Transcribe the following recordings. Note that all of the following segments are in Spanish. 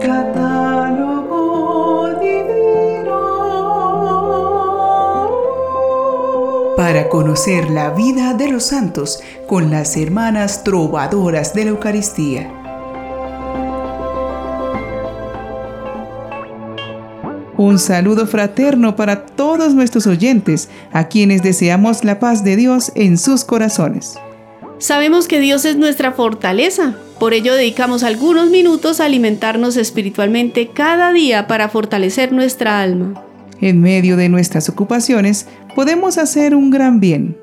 Catálogo divino. Para conocer la vida de los santos con las hermanas trovadoras de la Eucaristía. Un saludo fraterno para todos nuestros oyentes, a quienes deseamos la paz de Dios en sus corazones. Sabemos que Dios es nuestra fortaleza, por ello dedicamos algunos minutos a alimentarnos espiritualmente cada día para fortalecer nuestra alma. En medio de nuestras ocupaciones podemos hacer un gran bien.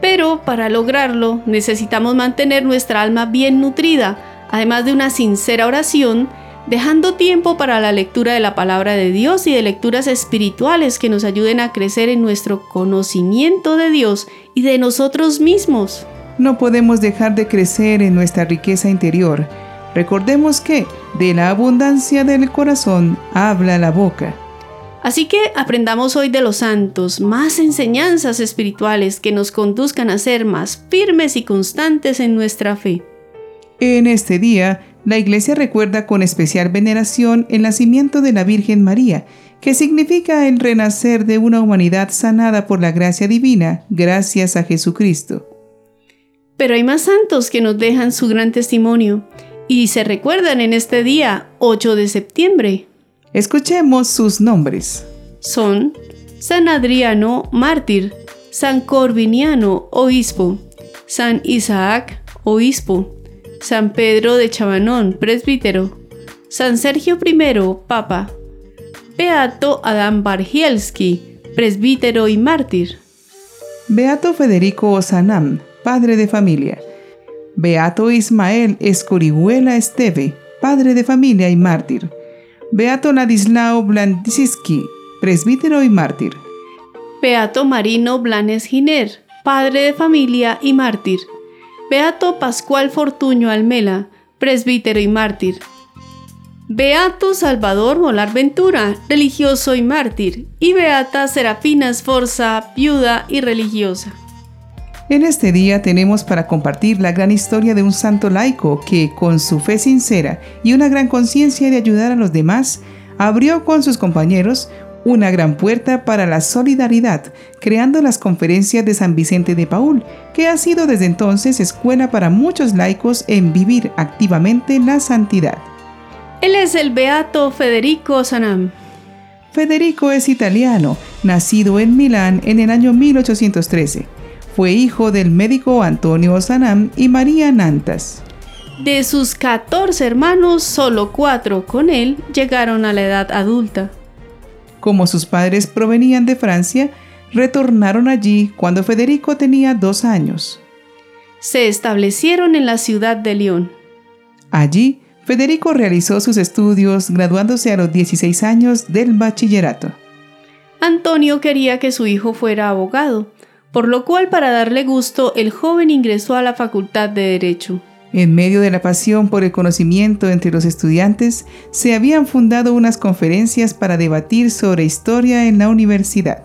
Pero para lograrlo necesitamos mantener nuestra alma bien nutrida, además de una sincera oración dejando tiempo para la lectura de la palabra de Dios y de lecturas espirituales que nos ayuden a crecer en nuestro conocimiento de Dios y de nosotros mismos. No podemos dejar de crecer en nuestra riqueza interior. Recordemos que de la abundancia del corazón habla la boca. Así que aprendamos hoy de los santos más enseñanzas espirituales que nos conduzcan a ser más firmes y constantes en nuestra fe. En este día la Iglesia recuerda con especial veneración el nacimiento de la Virgen María, que significa el renacer de una humanidad sanada por la gracia divina, gracias a Jesucristo. Pero hay más santos que nos dejan su gran testimonio y se recuerdan en este día 8 de septiembre. Escuchemos sus nombres. Son San Adriano, mártir, San Corviniano, obispo, San Isaac, obispo, San Pedro de Chabanón, presbítero, San Sergio I, papa, Beato Adán Bargielski, presbítero y mártir. Beato Federico Osanam, padre de familia. Beato Ismael Escorihuela Esteve, padre de familia y mártir. Beato Ladislao Blandisiski, presbítero y mártir. Beato Marino Blanes Giner, padre de familia y mártir. Beato Pascual Fortuño Almela, presbítero y mártir. Beato Salvador Molar Ventura, religioso y mártir. Y Beata Serafina Esforza, viuda y religiosa. En este día tenemos para compartir la gran historia de un santo laico que, con su fe sincera y una gran conciencia de ayudar a los demás, abrió con sus compañeros una gran puerta para la solidaridad, creando las conferencias de San Vicente de Paul, que ha sido desde entonces escuela para muchos laicos en vivir activamente la santidad. Él es el beato Federico Sanam. Federico es italiano, nacido en Milán en el año 1813. Fue hijo del médico Antonio Sanam y María Nantas. De sus 14 hermanos, solo cuatro con él llegaron a la edad adulta. Como sus padres provenían de Francia, retornaron allí cuando Federico tenía dos años. Se establecieron en la ciudad de León. Allí, Federico realizó sus estudios graduándose a los 16 años del bachillerato. Antonio quería que su hijo fuera abogado, por lo cual para darle gusto el joven ingresó a la Facultad de Derecho. En medio de la pasión por el conocimiento entre los estudiantes, se habían fundado unas conferencias para debatir sobre historia en la universidad.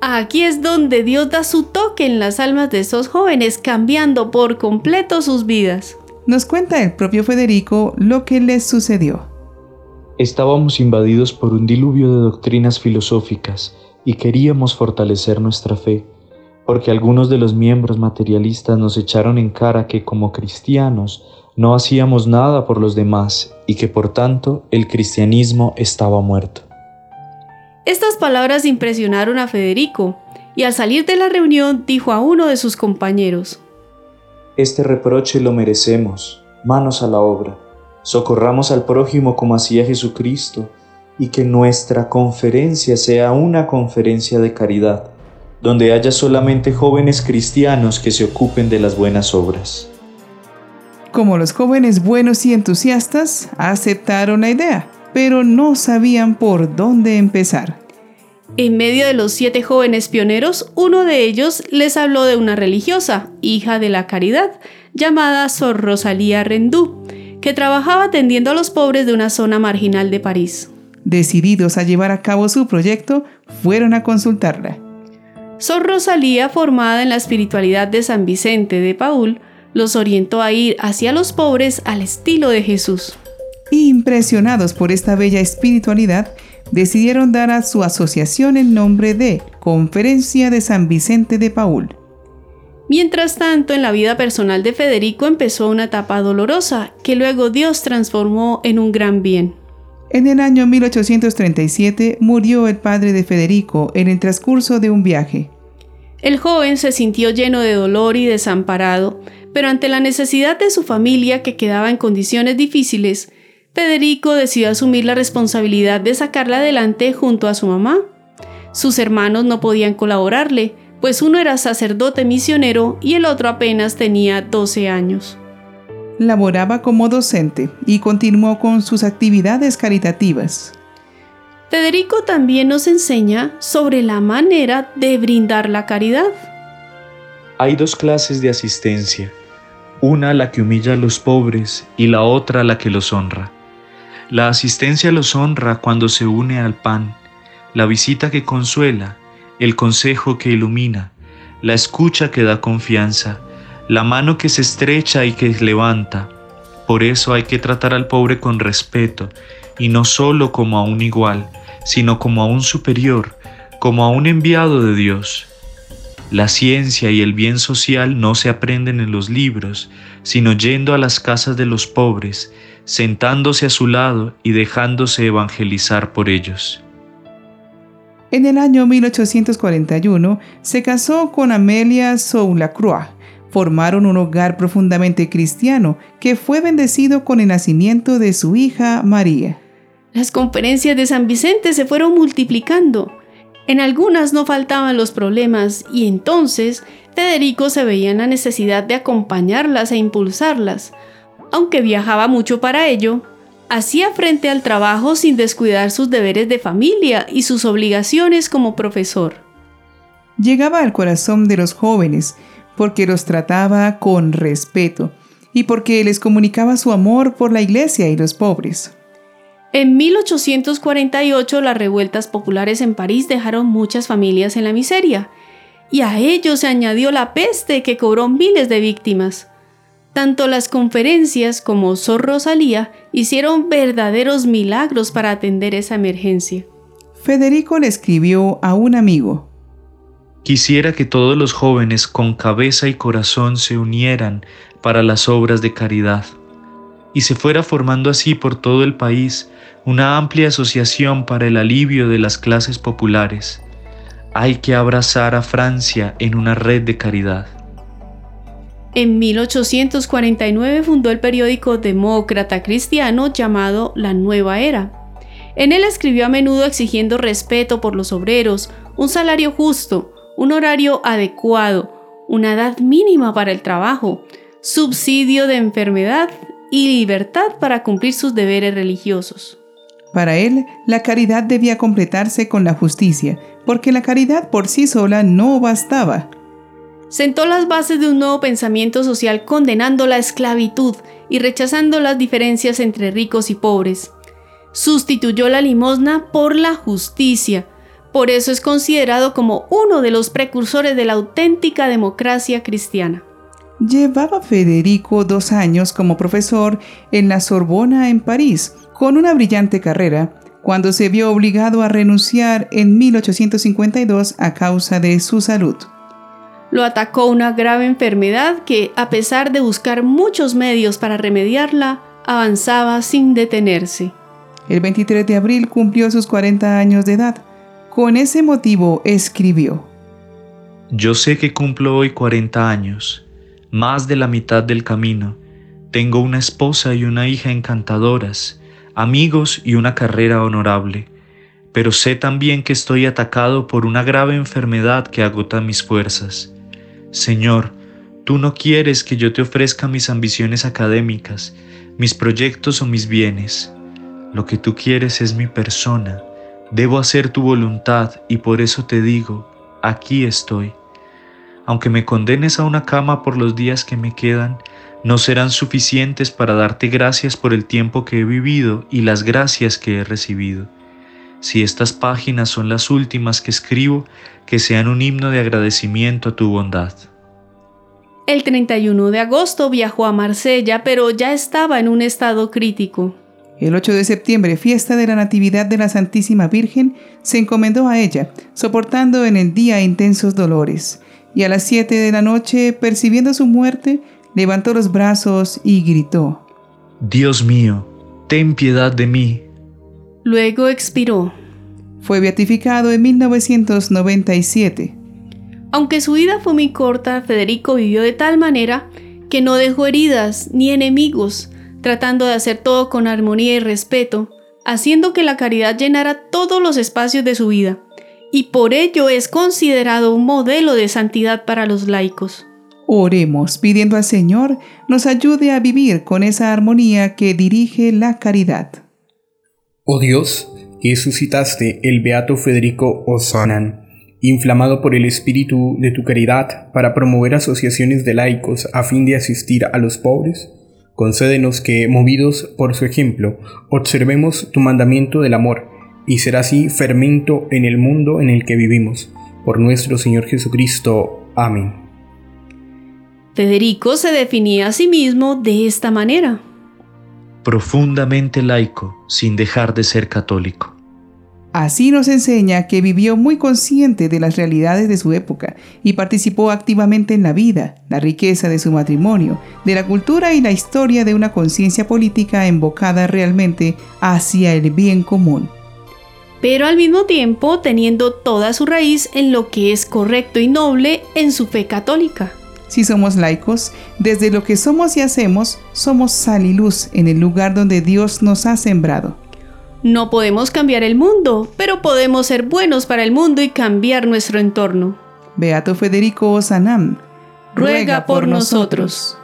Aquí es donde Dios da su toque en las almas de esos jóvenes, cambiando por completo sus vidas. Nos cuenta el propio Federico lo que les sucedió. Estábamos invadidos por un diluvio de doctrinas filosóficas y queríamos fortalecer nuestra fe porque algunos de los miembros materialistas nos echaron en cara que como cristianos no hacíamos nada por los demás y que por tanto el cristianismo estaba muerto. Estas palabras impresionaron a Federico y al salir de la reunión dijo a uno de sus compañeros, Este reproche lo merecemos, manos a la obra, socorramos al prójimo como hacía Jesucristo y que nuestra conferencia sea una conferencia de caridad donde haya solamente jóvenes cristianos que se ocupen de las buenas obras. Como los jóvenes buenos y entusiastas aceptaron la idea, pero no sabían por dónde empezar. En medio de los siete jóvenes pioneros, uno de ellos les habló de una religiosa, hija de la caridad, llamada Sor Rosalía Rendú, que trabajaba atendiendo a los pobres de una zona marginal de París. Decididos a llevar a cabo su proyecto, fueron a consultarla. Sor Rosalía, formada en la espiritualidad de San Vicente de Paul, los orientó a ir hacia los pobres al estilo de Jesús. Impresionados por esta bella espiritualidad, decidieron dar a su asociación el nombre de Conferencia de San Vicente de Paul. Mientras tanto, en la vida personal de Federico empezó una etapa dolorosa que luego Dios transformó en un gran bien. En el año 1837 murió el padre de Federico en el transcurso de un viaje. El joven se sintió lleno de dolor y desamparado, pero ante la necesidad de su familia que quedaba en condiciones difíciles, Federico decidió asumir la responsabilidad de sacarla adelante junto a su mamá. Sus hermanos no podían colaborarle, pues uno era sacerdote misionero y el otro apenas tenía 12 años. Laboraba como docente y continuó con sus actividades caritativas. Federico también nos enseña sobre la manera de brindar la caridad. Hay dos clases de asistencia, una la que humilla a los pobres y la otra la que los honra. La asistencia los honra cuando se une al pan, la visita que consuela, el consejo que ilumina, la escucha que da confianza, la mano que se estrecha y que levanta. Por eso hay que tratar al pobre con respeto, y no solo como a un igual, sino como a un superior, como a un enviado de Dios. La ciencia y el bien social no se aprenden en los libros, sino yendo a las casas de los pobres, sentándose a su lado y dejándose evangelizar por ellos. En el año 1841 se casó con Amelia Soulacroix. Formaron un hogar profundamente cristiano que fue bendecido con el nacimiento de su hija María. Las conferencias de San Vicente se fueron multiplicando. En algunas no faltaban los problemas y entonces Federico se veía en la necesidad de acompañarlas e impulsarlas. Aunque viajaba mucho para ello, hacía frente al trabajo sin descuidar sus deberes de familia y sus obligaciones como profesor. Llegaba al corazón de los jóvenes porque los trataba con respeto y porque les comunicaba su amor por la iglesia y los pobres. En 1848 las revueltas populares en París dejaron muchas familias en la miseria, y a ello se añadió la peste que cobró miles de víctimas. Tanto las conferencias como Sor Rosalía hicieron verdaderos milagros para atender esa emergencia. Federico le escribió a un amigo. Quisiera que todos los jóvenes con cabeza y corazón se unieran para las obras de caridad y se fuera formando así por todo el país una amplia asociación para el alivio de las clases populares. Hay que abrazar a Francia en una red de caridad. En 1849 fundó el periódico demócrata cristiano llamado La Nueva Era. En él escribió a menudo exigiendo respeto por los obreros, un salario justo, un horario adecuado, una edad mínima para el trabajo, subsidio de enfermedad y libertad para cumplir sus deberes religiosos. Para él, la caridad debía completarse con la justicia, porque la caridad por sí sola no bastaba sentó las bases de un nuevo pensamiento social condenando la esclavitud y rechazando las diferencias entre ricos y pobres. Sustituyó la limosna por la justicia. Por eso es considerado como uno de los precursores de la auténtica democracia cristiana. Llevaba Federico dos años como profesor en la Sorbona en París, con una brillante carrera, cuando se vio obligado a renunciar en 1852 a causa de su salud lo atacó una grave enfermedad que, a pesar de buscar muchos medios para remediarla, avanzaba sin detenerse. El 23 de abril cumplió sus 40 años de edad. Con ese motivo escribió. Yo sé que cumplo hoy 40 años, más de la mitad del camino. Tengo una esposa y una hija encantadoras, amigos y una carrera honorable. Pero sé también que estoy atacado por una grave enfermedad que agota mis fuerzas. Señor, tú no quieres que yo te ofrezca mis ambiciones académicas, mis proyectos o mis bienes. Lo que tú quieres es mi persona. Debo hacer tu voluntad y por eso te digo, aquí estoy. Aunque me condenes a una cama por los días que me quedan, no serán suficientes para darte gracias por el tiempo que he vivido y las gracias que he recibido. Si estas páginas son las últimas que escribo, que sean un himno de agradecimiento a tu bondad. El 31 de agosto viajó a Marsella, pero ya estaba en un estado crítico. El 8 de septiembre, fiesta de la Natividad de la Santísima Virgen, se encomendó a ella, soportando en el día intensos dolores, y a las 7 de la noche, percibiendo su muerte, levantó los brazos y gritó, Dios mío, ten piedad de mí. Luego expiró. Fue beatificado en 1997. Aunque su vida fue muy corta, Federico vivió de tal manera que no dejó heridas ni enemigos, tratando de hacer todo con armonía y respeto, haciendo que la caridad llenara todos los espacios de su vida, y por ello es considerado un modelo de santidad para los laicos. Oremos pidiendo al Señor nos ayude a vivir con esa armonía que dirige la caridad. Oh Dios, que suscitaste el beato Federico Osanan, inflamado por el espíritu de tu caridad para promover asociaciones de laicos a fin de asistir a los pobres, Concédenos que, movidos por su ejemplo, observemos tu mandamiento del amor, y será así fermento en el mundo en el que vivimos. Por nuestro Señor Jesucristo. Amén. Federico se definía a sí mismo de esta manera. Profundamente laico, sin dejar de ser católico. Así nos enseña que vivió muy consciente de las realidades de su época y participó activamente en la vida, la riqueza de su matrimonio, de la cultura y la historia de una conciencia política invocada realmente hacia el bien común. Pero al mismo tiempo teniendo toda su raíz en lo que es correcto y noble en su fe católica. Si somos laicos, desde lo que somos y hacemos, somos sal y luz en el lugar donde Dios nos ha sembrado. No podemos cambiar el mundo, pero podemos ser buenos para el mundo y cambiar nuestro entorno. Beato Federico Osanam, ruega por nosotros.